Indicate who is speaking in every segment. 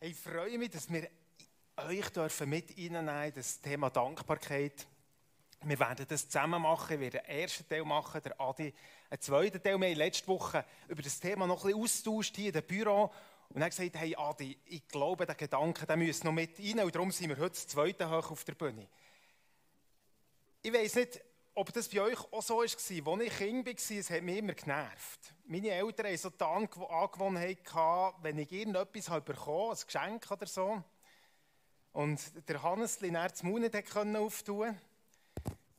Speaker 1: Ich freue mich, dass wir euch dürfen mit reinnehmen das Thema Dankbarkeit. Wir werden das zusammen machen. Ich werde den ersten Teil machen, der Adi einen zweiten Teil. Wir haben letzte Woche über das Thema noch ein bisschen austauscht hier dem Büro. Und dann gesagt, hey Adi, ich glaube, der Gedanke, der muss noch mit rein. Und darum sind wir heute das zweite hoch auf der Bühne. Ich weiß nicht, ob das bei euch auch so war. Als ich Kind war, es hat mich immer genervt. Meine Eltern hatten so die Angewohnheit, wenn ich irgendetwas bekommen ein Geschenk oder so, und der Hannes dann das Mund nicht auftun konnte,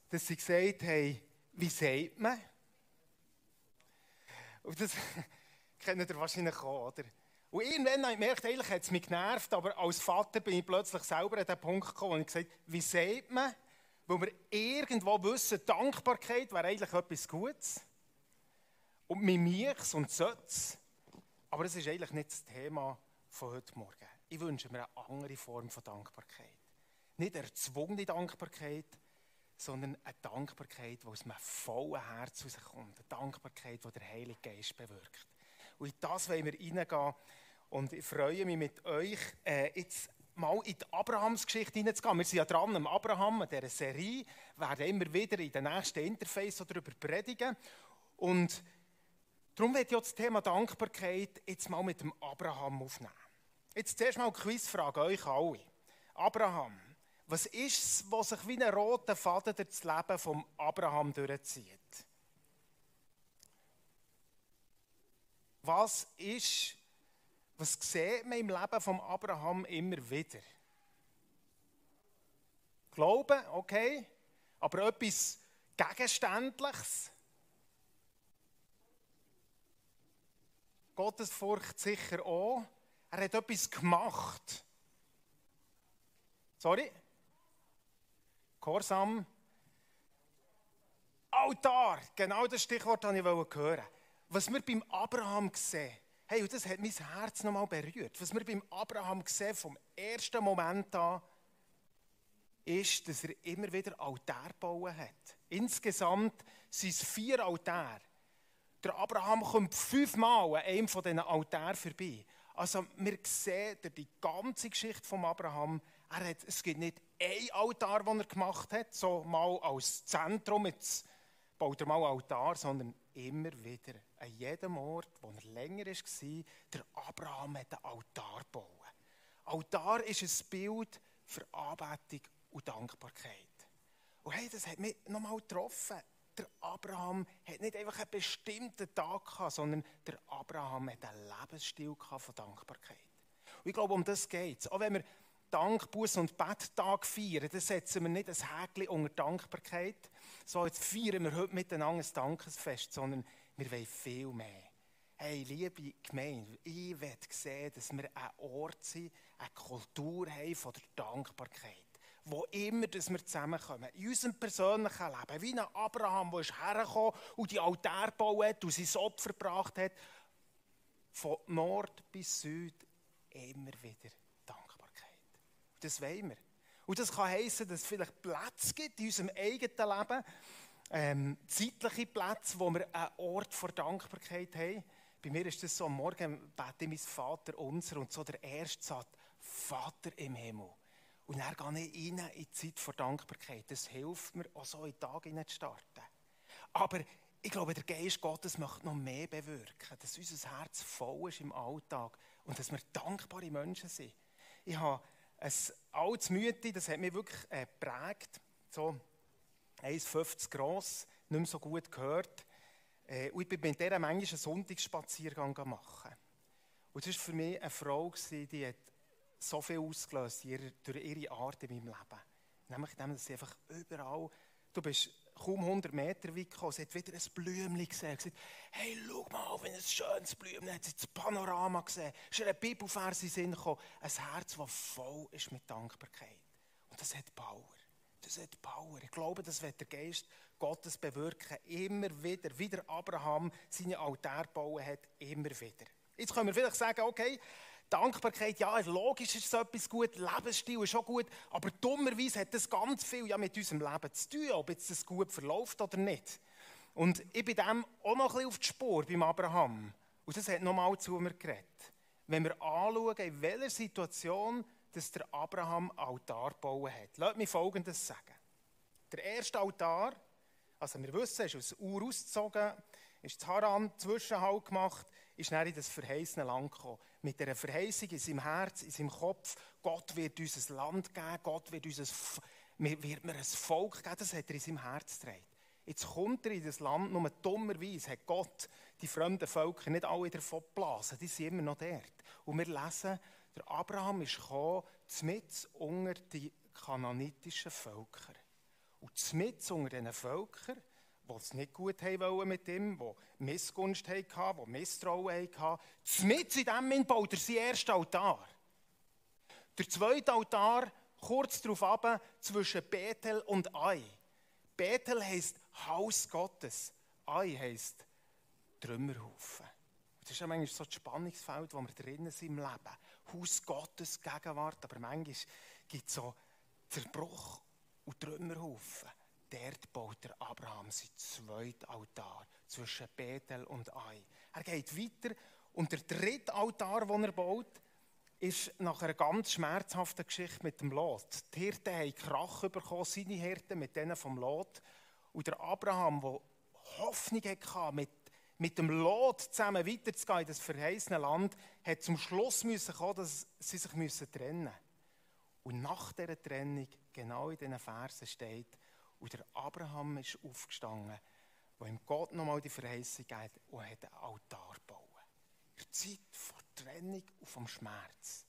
Speaker 1: dass sie gesagt haben, wie sagt man? Und das kennt ihr wahrscheinlich auch, oder? Und irgendwann habe ich gemerkt, eigentlich hat es mich genervt, aber als Vater bin ich plötzlich selber an den Punkt gekommen und gesagt, wie sagt man? Weil wir irgendwo wissen, Dankbarkeit wäre eigentlich etwas Gutes. Und Mimichs und Sötz. Aber das ist eigentlich nicht das Thema von heute Morgen. Ich wünsche mir eine andere Form von Dankbarkeit. Nicht eine erzwungene Dankbarkeit, sondern eine Dankbarkeit, die aus einem vollen Herz herauskommt. Eine Dankbarkeit, die der Heilige Geist bewirkt. Und in das wollen wir reingehen. Und ich freue mich mit euch, äh, jetzt mal in die Abrahams-Geschichte hineinzugehen. Wir sind ja dran am Abraham, in dieser Serie, werden immer wieder in den nächsten Interface darüber predigen. Und darum werde ich das Thema Dankbarkeit jetzt mal mit dem Abraham aufnehmen. Jetzt zuerst mal eine Quizfrage an euch alle. Abraham, was ist es, was sich wie ein roter Faden durch das Leben von Abraham durchzieht? Was ist, was sieht man im Leben von Abraham immer wieder? Glauben, okay, aber etwas Gegenständliches? Gottesfurcht sicher auch. Er hat etwas gemacht. Sorry? Korsam. Altar, genau das Stichwort wollte ich hören. Was wir beim Abraham sehen, hey, und das hat mein Herz nochmal berührt. Was wir beim Abraham sehen, vom ersten Moment an, ist, dass er immer wieder Altar bauen hat. Insgesamt sind es vier Altäre. Der Abraham kommt fünfmal an einem von diesen Altären vorbei. Also wir sehen die ganze Geschichte von Abraham, er hat, es gibt nicht ein Altar, den er gemacht hat, so mal als Zentrum, jetzt baut er mal Altar, sondern immer wieder, an jedem Ort, wo er länger war, der Abraham hat einen Altar gebaut. Altar ist ein Bild für Anbetung und Dankbarkeit. Und hey, das hat mich nochmal getroffen der Abraham hat nicht einfach einen bestimmten Tag gehabt, sondern der Abraham hat einen Lebensstil von Dankbarkeit. Und ich glaube, um das geht es. Auch wenn wir Dank, Buß und Betttag feiern, dann setzen wir nicht ein Häkchen unter Dankbarkeit. So, jetzt feiern wir heute miteinander ein Dankesfest, sondern wir wollen viel mehr. Hey, liebe Gemeinde, ich will sehen, dass wir ein Ort sind, eine Kultur haben von der Dankbarkeit wo immer dass wir zusammenkommen. In unserem persönlichen Leben. Wie ein Abraham, der hergekommen und die Altäre gebaut hat und sein Opfer gebracht hat. Von Nord bis Süd immer wieder Dankbarkeit. Das wollen wir. Und das kann heißen, dass es vielleicht Plätze gibt in unserem eigenen Leben, ähm, zeitliche Plätze, wo wir einen Ort vor Dankbarkeit haben. Bei mir ist das so, am Morgen bete ich mein Vater unser und so der erste Satz, Vater im Himmel. Und dann gehe ich rein in die Zeit der Dankbarkeit. Das hilft mir, auch so in den Tag zu starten. Aber ich glaube, der Geist Gottes möchte noch mehr bewirken, dass unser Herz voll ist im Alltag und dass wir dankbare Menschen sind. Ich habe ein altes Mütti, das hat mich wirklich äh, geprägt, so 1,50 groß, nicht mehr so gut gehört. Äh, und ich bin mit dieser manchmal einen Sonntagsspaziergang machen. Und das war für mich eine Frau, die hat so viel ausgelöst durch ihre Art in meinem Leben. Nämlich indem sie einfach überall, du bist kaum 100 Meter weit gekommen, sie hat wieder ein Blümchen gesehen, gesagt, hey, schau mal, wenn ein schönes Blümchen, hat sie das Panorama gesehen, ist eine Bibelvers in Sinn gekommen, ein Herz, das voll ist mit Dankbarkeit. Und das hat Power. Das hat Power. Ich glaube, das wird der Geist Gottes bewirken. Immer wieder, wie der Abraham seine Altäre bauen hat, immer wieder. Jetzt können wir vielleicht sagen, okay, Dankbarkeit, ja, logisch ist so etwas gut, Lebensstil ist schon gut, aber dummerweise hat das ganz viel ja mit unserem Leben zu tun, ob jetzt das gut verläuft oder nicht. Und ich bin dem auch noch ein bisschen auf die Spur beim Abraham. Und das hat nochmal zu mir geredet. wenn wir anschauen, in welcher Situation dass der Abraham Altar gebaut hat. Lass mich Folgendes sagen. Der erste Altar, also wir wissen, ist aus Ur ausgezogen, ist zu Haran Zwischenhalt gemacht, ist dann in das verheißene Land gekommen. Mit dieser Verheißung in seinem Herz, in seinem Kopf, Gott wird uns ein Land geben, Gott wird, uns ein, wird mir ein Volk geben, das hat er in seinem Herz getragen. Jetzt kommt er in das Land, nur dummerweise hat Gott die fremden Völker nicht alle davon geblasen, die sind immer noch dort. Und wir lesen, der Abraham ist gekommen, mit unter die kananitischen Völker. Und mit unter diesen Völkern, die es nicht gut haben mit ihm, die Missgunst hatten, die Misstrauen hatten, mit in dem baut er seinen ersten Altar. Der zweite Altar, kurz darauf ab, zwischen Bethel und Ai. Bethel heisst Haus Gottes. Ai heisst Trümmerhaufen. Das ist ja manchmal so das Spannungsfeld, wo wir drinnen sind im Leben. Haus Gottes, Gegenwart, aber manchmal gibt es so Zerbruch und Trümmerhaufen. Dort baut der Abraham sein zweites Altar zwischen Bethel und Ai. Er geht weiter und der dritte Altar, den er baut, ist nach einer ganz schmerzhaften Geschichte mit dem Lot. Die Hirten haben Krach bekommen, seine Hirten mit denen vom Lot. Und der Abraham, der Hoffnung hatte, mit mit dem Lot zusammen weiterzugehen in das verheißene Land, hat zum Schluss müssen kommen, dass sie sich müssen trennen. Und nach dieser Trennung, genau in diesen Versen steht, und der Abraham ist aufgestanden, wo ihm Gott nochmal die Verheißung gibt und hat einen Altar gebaut. In der Zeit vor Trennung und vom Schmerz.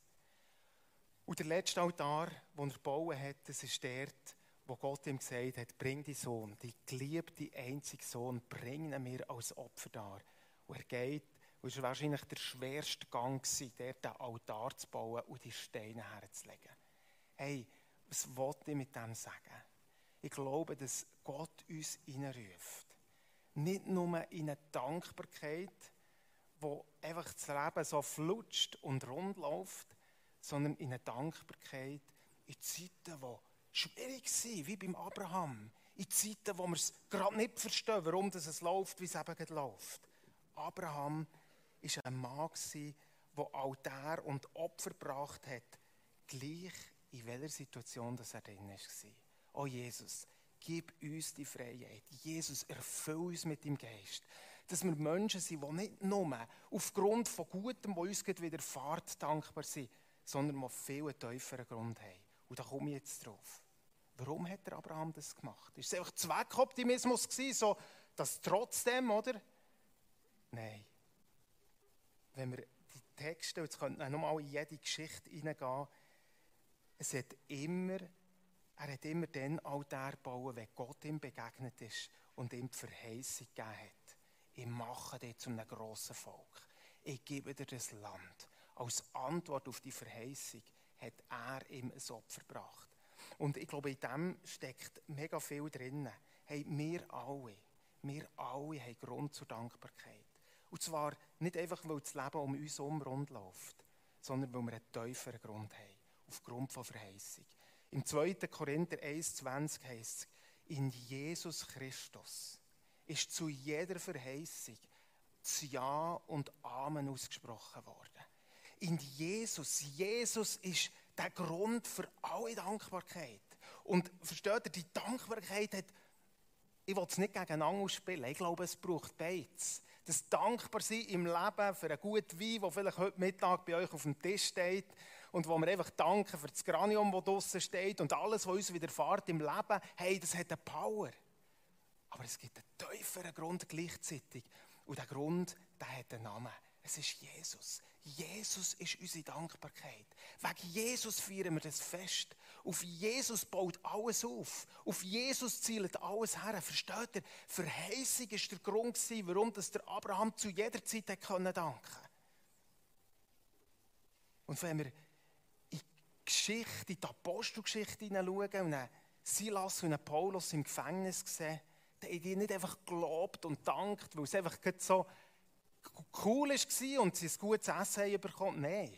Speaker 1: Und der letzte Altar, den er gebaut hat, das ist dort, wo Gott ihm gesagt hat, bring die Sohn, die geliebte einzige Sohn, bring ihn mir als Opfer dar. Und er geht, und es war wahrscheinlich der schwerste Gang, dort den Altar zu bauen und die Steine herzulegen. Hey, was wollte ich mit dem sagen? Ich glaube, dass Gott uns hineinruft. Nicht nur in eine Dankbarkeit, wo einfach das Leben so flutscht und rund läuft, sondern in eine Dankbarkeit in Zeiten, wo schwierig sein, wie beim Abraham. In Zeiten, wo wir es gerade nicht verstehen, warum es läuft, wie es eben läuft. Abraham war ein Mann, der Altar und Opfer gebracht hat, gleich in welcher Situation das er drin war. Oh Jesus, gib uns die Freiheit. Jesus, erfüll uns mit dem Geist. Dass wir Menschen sind, die nicht nur aufgrund von Gutem, was uns widerfahrt, dankbar sind, sondern die viel tieferen Grund haben. Und da komme ich jetzt drauf. Warum hat der Abraham das gemacht? Ist es einfach Zweckoptimismus gewesen, so, dass trotzdem, oder? Nein. Wenn wir die Texte, jetzt könnten wir nochmal in jede Geschichte hineingehen, es hat immer, er hat immer den Altar gebaut, wenn Gott ihm begegnet ist und ihm die Verheißung gegeben hat. Ich mache dich zu einem grossen Volk. Ich gebe dir das Land. Als Antwort auf die Verheißung hat er ihm ein Opfer gebracht. Und ich glaube, in dem steckt mega viel drin. Hey, wir alle, wir alle haben Grund zur Dankbarkeit. Und zwar nicht einfach, weil das Leben um uns herum rund läuft, sondern weil wir einen tieferen Grund haben, aufgrund von Verheißung. Im 2. Korinther 1,20 heißt es, in Jesus Christus ist zu jeder Verheißung das Ja und Amen ausgesprochen worden. In Jesus, Jesus ist der Grund für alle Dankbarkeit. Und versteht ihr, die Dankbarkeit hat, ich will es nicht gegeneinander ausspielen, ich glaube, es braucht beides. Das Dankbarsein im Leben für einen guten Wein, der vielleicht heute Mittag bei euch auf dem Tisch steht und wo wir einfach danken für das Granium, das draußen steht und alles, was uns widerfährt im Leben, hey, das hat eine Power. Aber es gibt einen tieferen Grund gleichzeitig. Und der Grund, der hat einen Namen. Es ist Jesus. Jesus ist unsere Dankbarkeit. Wegen Jesus feiern wir das Fest. Auf Jesus baut alles auf. Auf Jesus zielt alles her. Versteht ihr? Verheißung ist der Grund, warum der Abraham zu jeder Zeit danken konnte. Und wenn wir in die Geschichte, in die Apostelgeschichte hineinschauen und Silas und Paulus im Gefängnis sehen, dann haben die nicht einfach gelobt und dankt, weil es einfach so cool war und sie ein gutes Essen bekommen. Nein,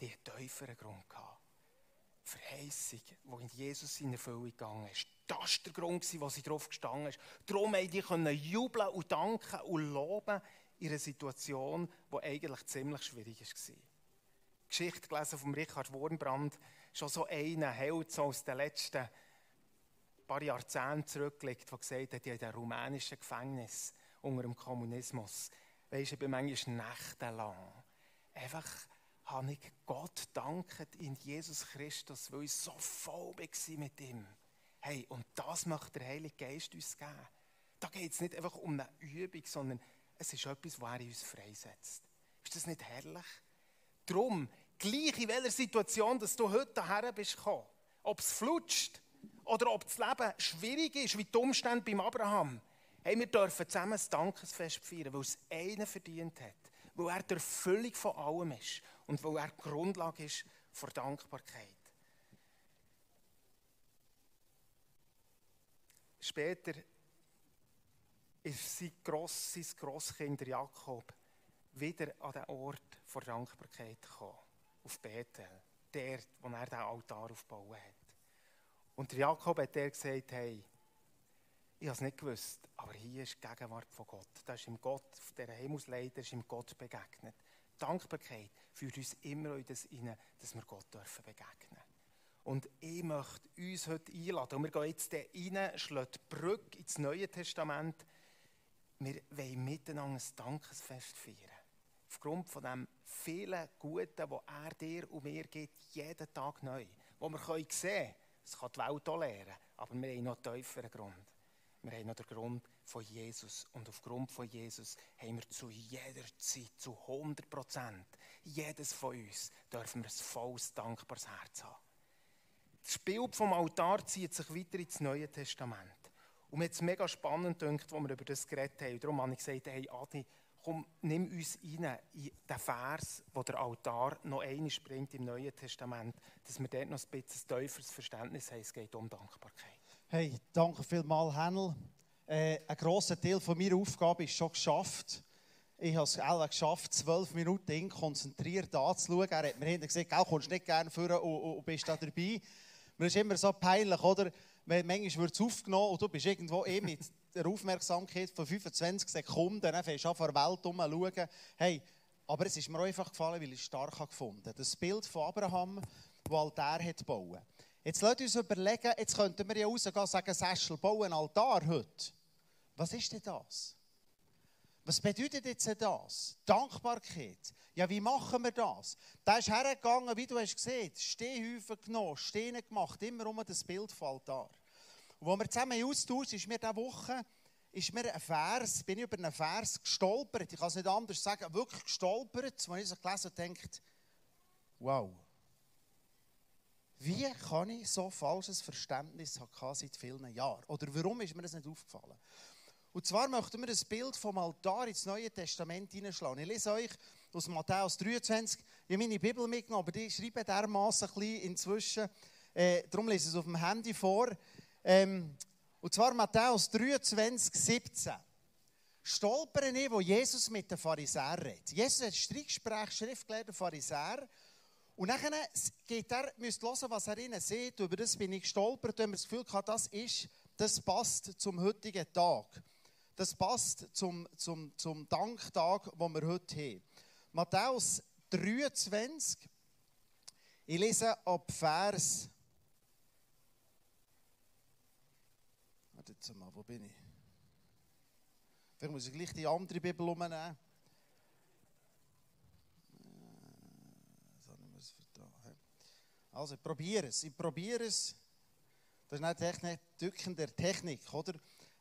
Speaker 1: die einen tieferen Grund. Gehabt. Verheißung, die in Jesus in Erfüllung gegangen ist. Das war der Grund, wo sie drauf gestanden ist. Darum konnten die jubeln und danken und loben in einer Situation, die eigentlich ziemlich schwierig war. Geschichte gelesen von Richard Wurmbrand, schon so einen Held so aus den letzten paar Jahrzehnten zurückgelegt, der gesagt hat, in dem rumänischen Gefängnis unter dem Kommunismus, weisst du, ich bin manchmal nächtelang einfach habe ich Gott danket in Jesus Christus, weil ich so voll war mit ihm. Hey, und das möchte der Heilige Geist uns geben. Da geht es nicht einfach um eine Übung, sondern es ist etwas, was er uns freisetzt. Ist das nicht herrlich? Darum, gleich in welcher Situation, dass du heute daher bist gekommen, ob es flutscht oder ob das Leben schwierig ist, wie die Umstände beim Abraham, hey, wir dürfen zusammen ein Dankesfest feiern, weil es einer verdient hat, weil er die Erfüllung von allem ist und weil er die Grundlage ist für Dankbarkeit. Später ist sein, Gross, Grosskind Jakob wieder an den Ort der Dankbarkeit gekommen, auf Bethel, der, wo er den Altar aufgebaut hat. Und Jakob hat der gesagt, hey, ich habe es nicht gewusst, aber hier ist die Gegenwart von Gott. Da ist ihm Gott, auf dieser Himmelsleiter ist ihm Gott begegnet. Dankbarkeit führt uns immer in das hinein, dass wir Gott dürfen begegnen Und ich möchte uns heute einladen, und wir gehen jetzt rein, schlagen die Brücke ins Neue Testament. Wir wollen miteinander ein Dankesfest feiern. Aufgrund von dem vielen Guten, das er dir und mir gibt, jeden Tag neu. Wo wir sehen können, das kann die Welt auch lernen, aber wir haben noch tieferen Grund. Wir haben noch den Grund von Jesus. Und aufgrund von Jesus haben wir zu jeder Zeit, zu 100 Prozent, jedes von uns, dürfen wir ein volles, dankbares Herz haben. Das Bild vom Altar zieht sich weiter ins Neue Testament. Und mir hat es mega spannend gedacht, als wir über das geredet haben. Darum habe ich gesagt, hey Adi, komm, nimm uns rein in den Vers, wo der Altar noch einmal bringt im Neuen Testament, dass wir dort noch ein bisschen tieferes Verständnis haben. Es geht um Dankbarkeit.
Speaker 2: Hey, danke vielmals, Hennel. Äh, ein grosser Teil von meiner Aufgabe ist schon geschafft. Ich habe es auch geschafft, zwölf Minuten konzentriert anzuschauen. Er hat mir hinten gesagt, du kommst nicht gerne vor und, bist da dabei. Mir ist immer so peinlich, oder? Manchmal wird es aufgenommen und du bist irgendwo eh mit der Aufmerksamkeit von 25 Sekunden, dann fängst du an vor der Welt schauen. Hey, aber es ist mir einfach gefallen, weil ich es stark gefunden habe. Das Bild von Abraham, das Altar hat bauen. Jetzt lasst uns überlegen, jetzt könnten wir ja rausgehen und sagen, Säschel, bauen einen Altar heute. Was ist denn das? Was bedeutet jetzt das? Dankbarkeit. Ja, wie machen wir das? Da ist hergegangen, wie du hast gesehen, Stehhäufen genommen, Steine gemacht, immer um das Bild von Altar. Und als wir zusammen austauschen, ist mir diese Woche ist mir ein Vers, bin ich über einen Vers gestolpert, ich kann es nicht anders sagen, wirklich gestolpert, wo ich so gelesen und denkt, wow, wie kann ich so falsches Verständnis haben seit vielen Jahren? Oder warum ist mir das nicht aufgefallen? Und zwar möchten wir das Bild vom Altar ins Neue Testament hineinschlagen. Ich lese euch aus Matthäus 23. Ich habe meine Bibel mitgenommen, aber die schreibe dermaßen ein inzwischen. Äh, darum lese ich es auf dem Handy vor. Ähm, und zwar Matthäus 23, 17. Stolpern ich, wo Jesus mit den Pharisäern redet. Jesus hat Streitgespräch, Schriftgelehrter Pharisäer. Und dann geht er, müsst hören, was er ihnen sieht. Über das bin ich gestolpert, wenn man das Gefühl hat, das ist, das passt zum heutigen Tag. Das passt zum, zum, zum Danktag, den wir heute haben. Matthäus 23. Ich lese ab Vers. Warte jetzt mal, wo bin ich? Vielleicht muss ich gleich die andere Bibel umnehmen. Also, ich probiere es. Ich probiere es. Das ist nicht Technik, Tücken der Technik, oder?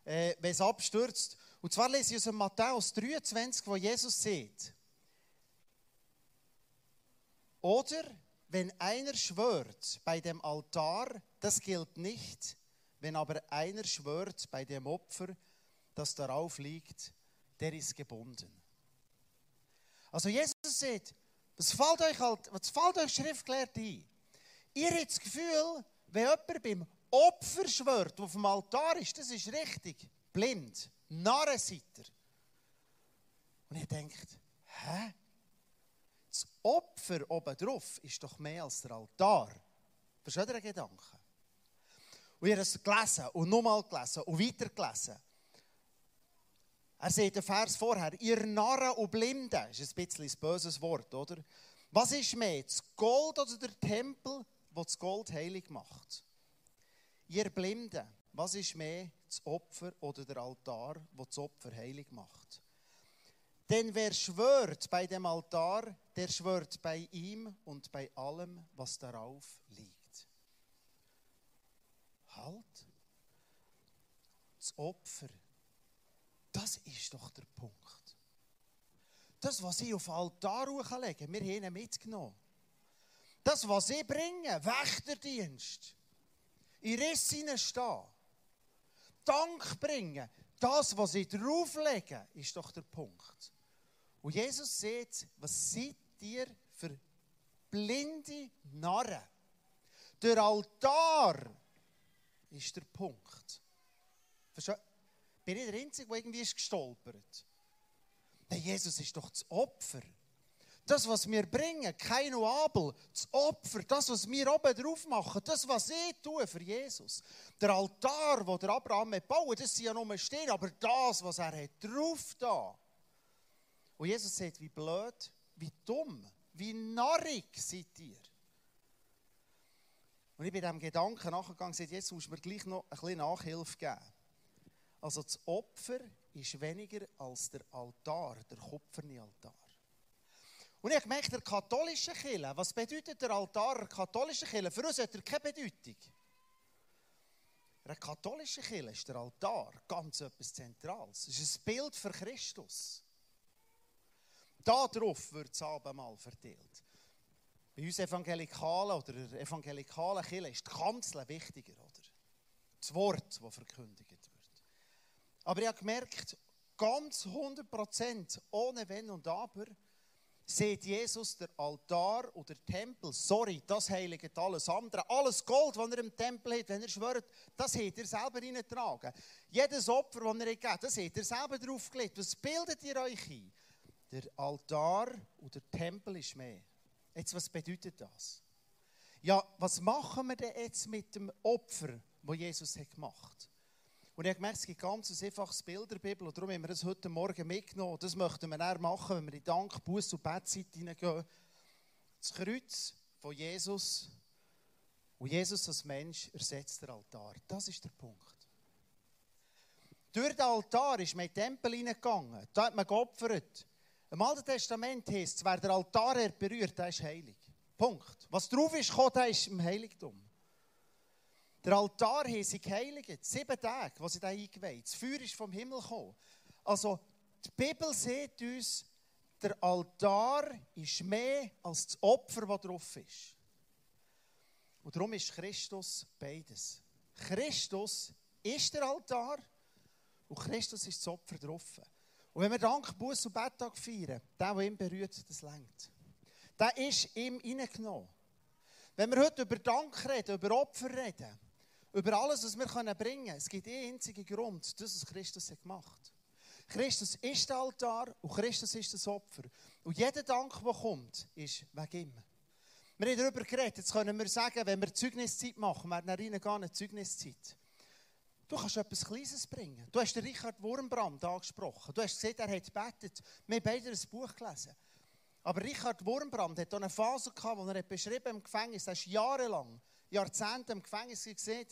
Speaker 2: Äh, wenn es abstürzt. Und zwar lese ich aus Matthäus 23, wo Jesus sieht. Oder wenn einer schwört bei dem Altar, das gilt nicht. Wenn aber einer schwört bei dem Opfer, das darauf liegt, der ist gebunden. Also Jesus sagt, was fällt euch, halt, was fällt euch schriftgelehrt ein? Ihr habt das Gefühl, wenn jemand beim Opfer schwört, auf dem Altar ist, das ist richtig. Blind. Narren Und ihr denkt, hä? Das Opfer obendrauf ist doch mehr als der Altar. Versteht ihr den Gedanken? Und ihr habt es gelesen und nochmal gelesen und weiter gelesen. Er sagt den Vers vorher, ihr Narren und Blinden, ist ein bisschen ein böses Wort, oder? Was ist mehr, das Gold oder der Tempel, wo das Gold heilig macht? Ihr Blinden, was ist mehr, das Opfer oder der Altar, wo das Opfer heilig macht? Denn wer schwört bei dem Altar, der schwört bei ihm und bei allem, was darauf liegt. Halt. Das Opfer, das ist doch der Punkt. Das, was ich auf den Altar legen wir haben ihn mitgenommen. Das, was ich bringe, Wächterdienst, in Rissen stehen, Dank bringen, das, was ich drauflege, ist doch der Punkt. Und Jesus sagt, was seid ihr für blinde Narren? Der Altar ist der Punkt. Versteht? Bin ich der Einzige, der irgendwie ist gestolpert? Der Jesus ist doch das Opfer. Das, was wir bringen, kein Abel, das Opfer, das, was wir oben drauf machen, das, was ich tue für Jesus. Der Altar, wo der Abraham baut, das sind ja nur Steine, aber das, was er hat drauf da. Und Jesus sagt, wie blöd, wie dumm, wie narrig seid ihr. Und ich bin diesem Gedanken nachgegangen gesagt, jetzt muss mir gleich noch ein bisschen Nachhilfe geben. Also das Opfer ist weniger als der Altar, der kupferne Altar. Und ich gemerkt, der katholische Kirche, was bedeutet der Altar der katholischen Kirche? Für uns hat er keine Bedeutung. Der katholische Kirche ist der Altar ganz etwas Zentrales. Es ist ein Bild für Christus. Darauf wird das Abendmahl verteilt. Bei uns Evangelikalen oder evangelikalen Kirche ist die Kanzel wichtiger, oder? Das Wort, das verkündigt wird. Aber ich habe gemerkt, ganz 100% ohne Wenn und Aber, sieht Jesus der Altar oder der Tempel, sorry, das heiligt alles andere. Alles Gold, das er im Tempel hat, wenn er schwört, das hat er selber reingetragen. Jedes Opfer, das er gegeben das hat er selber draufgelegt. Was bildet ihr euch ein? Der Altar und der Tempel ist mehr. Jetzt, was bedeutet das? Ja, was machen wir denn jetzt mit dem Opfer, das Jesus hat gemacht hat? Und ich habe gemerkt, es gibt ganz ein einfaches Bild der Bibel. Und darum haben wir das heute Morgen mitgenommen. Das möchten wir dann machen, wenn wir in Dank, Buß und Bettzeit hineingehen. Das Kreuz von Jesus. Und Jesus als Mensch ersetzt den Altar. Das ist der Punkt. Durch den Altar ist man in den Tempel hineingegangen. Da hat man geopfert. Im Alten Testament heißt es, wer der Altar berührt, der ist heilig. Punkt. Was drauf ist, kommt, der ist im Heiligtum. Der Altar hat sich geheiligt. Sieben Tage, wo sie da eingeweiht. Das Feuer ist vom Himmel gekommen. Also, die Bibel sieht uns, der Altar ist mehr als das Opfer, das drauf ist. Und darum ist Christus beides. Christus ist der Altar und Christus ist das Opfer drauf. Und wenn wir Dank, Buß und Betttag feiern, der, der ihn berührt, das längt. Der ist ihm hineingenommen. Wenn wir heute über Dank reden, über Opfer reden, über alles, was wir bringen können. Es gibt einen einzigen Grund, das, was Christus hat gemacht hat. Christus ist der Altar und Christus ist das Opfer. Und jeder Dank, der kommt, ist wegen ihm. Wir haben darüber geredet, jetzt können wir sagen, wenn wir Zeugniszeit machen, wir reingehen eine Zeugniszeit. Du kannst etwas Kleines bringen. Du hast den Richard Wurmbrand angesprochen. Du hast gesehen, er hat gebetet. Wir haben beide ein Buch gelesen. Aber Richard Wurmbrand hat eine Phase gehabt, wo er beschrieben im Gefängnis, er ist jahrelang Jahrzehnte im Gefängnis gesehen,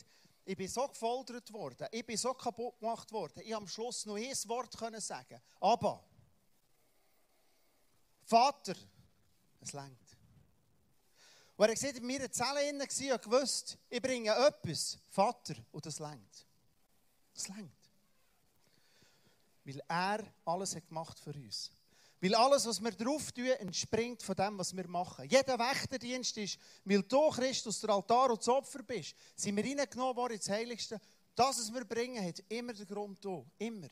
Speaker 2: ich bin so gefoltert worden, ich bin so kaputt gemacht worden, ich habe am Schluss nur ein Wort können sagen. Aber, Vater, es längt. Und er hat gesagt, in meiner Zelle innen war und gewusst, ich bringe etwas, Vater, und das längt. Das längt. Weil er alles hat gemacht für uns. Weil alles, was wir drauf tun, entspringt von dem, was wir machen. Jeder Wächterdienst ist, weil du, Christus, der Altar und das Opfer bist, sind wir reingenommen worden ins Heiligste. Das, was wir bringen, hat immer den Grund da. Immer.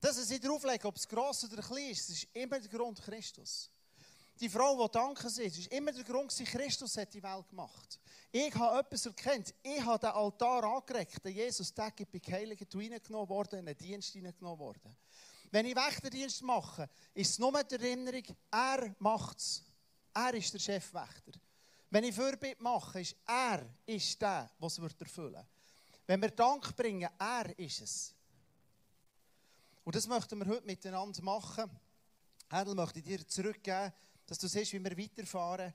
Speaker 2: Das, was ich drauflege, ob es gross oder klein ist, ist immer der Grund Christus. Die Frau, die danken sie, ist immer der Grund, Christus hat die Welt gemacht. Ich habe etwas erkannt. Ich habe den Altar angeregt. Jesus, der gibt bei Heiligen reingenommen worden, in den Dienst reingenommen worden. Wenn ich Wächterdienst mache, ist es nur die Erinnerung, er macht es. Er ist der Chefwächter. Wenn ich Fürbitte mache, ist er ist der, der es erfüllen wird. Wenn wir Dank bringen, er ist es. Und das möchten wir heute miteinander machen. Händel möchte dir zurückgeben, dass du siehst, wie wir weiterfahren.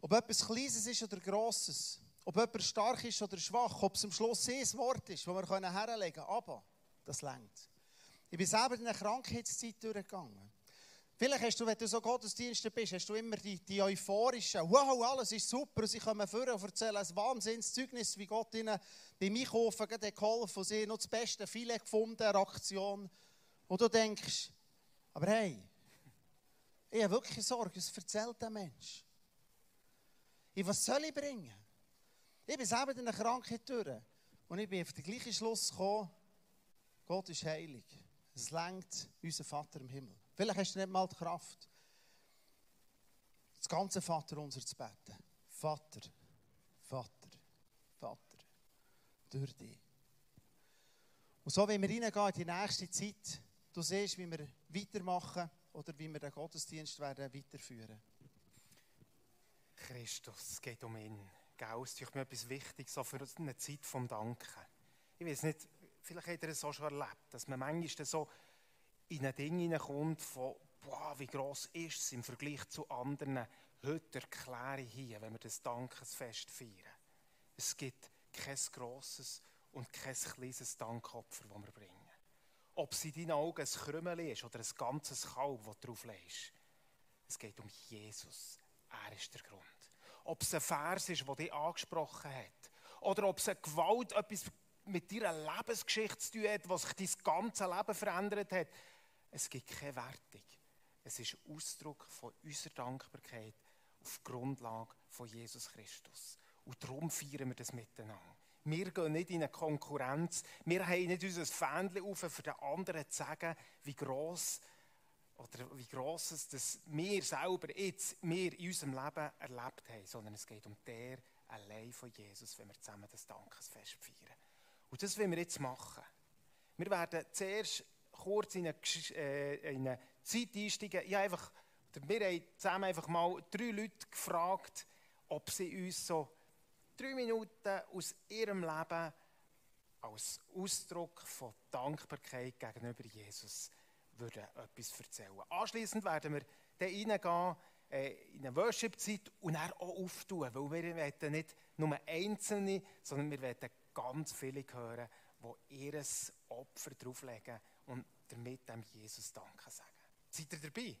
Speaker 2: Ob etwas Kleines ist oder Grosses, ob jemand stark ist oder schwach, ob es am Schluss ein Wort ist, das wir herlegen können. Aber das längt. Ich bin selber in eine Krankheitszeit durchgegangen. Vielleicht hast du, wenn du so Gottesdiensten bist, hast du immer die, die euphorischen, wow, alles ist super, und sie kommen vor und erzählen ein Wahnsinnszeugnis, wie Gott ihnen beim Einkaufen geholfen hat, sie noch das beste Filet gefunden, eine Aktion. Und du denkst, aber hey, ich habe wirklich Sorge, was erzählt der Mensch? In was soll ich bringen? Ich bin selber in einer Krankheit durch und ich bin auf den gleichen Schluss gekommen, Gott ist heilig. Es lenkt unser Vater im Himmel. Vielleicht hast du nicht mal die Kraft, das ganze Vater unser zu beten. Vater, Vater, Vater, durch dich. Und so, wenn wir reingehen in die nächste Zeit, du siehst, wie wir weitermachen oder wie wir den Gottesdienst werden weiterführen.
Speaker 1: Christus, es geht um ihn. Gell, es ist etwas Wichtiges so für eine Zeit vom Danken. Ich weiß nicht, vielleicht habt ihr es auch schon erlebt, dass man manchmal so in ein Ding hineinkommt von, boah, wie gross ist es im Vergleich zu anderen. Heute erkläre ich hier, wenn wir das Dankesfest feiern. Es gibt kein grosses und kein kleines Dankopfer, das wir bringen. Ob es in deinen Augen ein Krümmel ist oder ein ganzes Kalb, das drauf legst. Es geht um Jesus. Er ist der Grund. Ob es ein Vers ist, der dich angesprochen hat. Oder ob es eine Gewalt, etwas mit deiner Lebensgeschichte zu tun hat, was sich dein ganzes Leben verändert hat. Es gibt keine Wertung. Es ist Ausdruck von unserer Dankbarkeit auf Grundlage von Jesus Christus. Und darum feiern wir das miteinander. Wir gehen nicht in eine Konkurrenz. Wir haben nicht unser Fähnchen auf, für den anderen zu sagen, wie gross oder wie gross es das wir selber jetzt, wir in unserem Leben erlebt haben, sondern es geht um der allein von Jesus, wenn wir zusammen das Dankesfest feiern. Und das wollen wir jetzt machen. Wir werden zuerst kurz in eine, äh, in eine Zeit einsteigen. Ich einfach, wir haben zusammen einfach mal drei Leute gefragt, ob sie uns so drei Minuten aus ihrem Leben als Ausdruck von Dankbarkeit gegenüber Jesus würden etwas erzählen. Anschließend werden wir dann reingehen äh, in eine Worship-Zeit und dann auch auftun, weil wir nicht nur Einzelne, sondern wir wollen ganz viele hören, die ihr Opfer drauflegen und damit dem Jesus Danke sagen. Seid ihr dabei?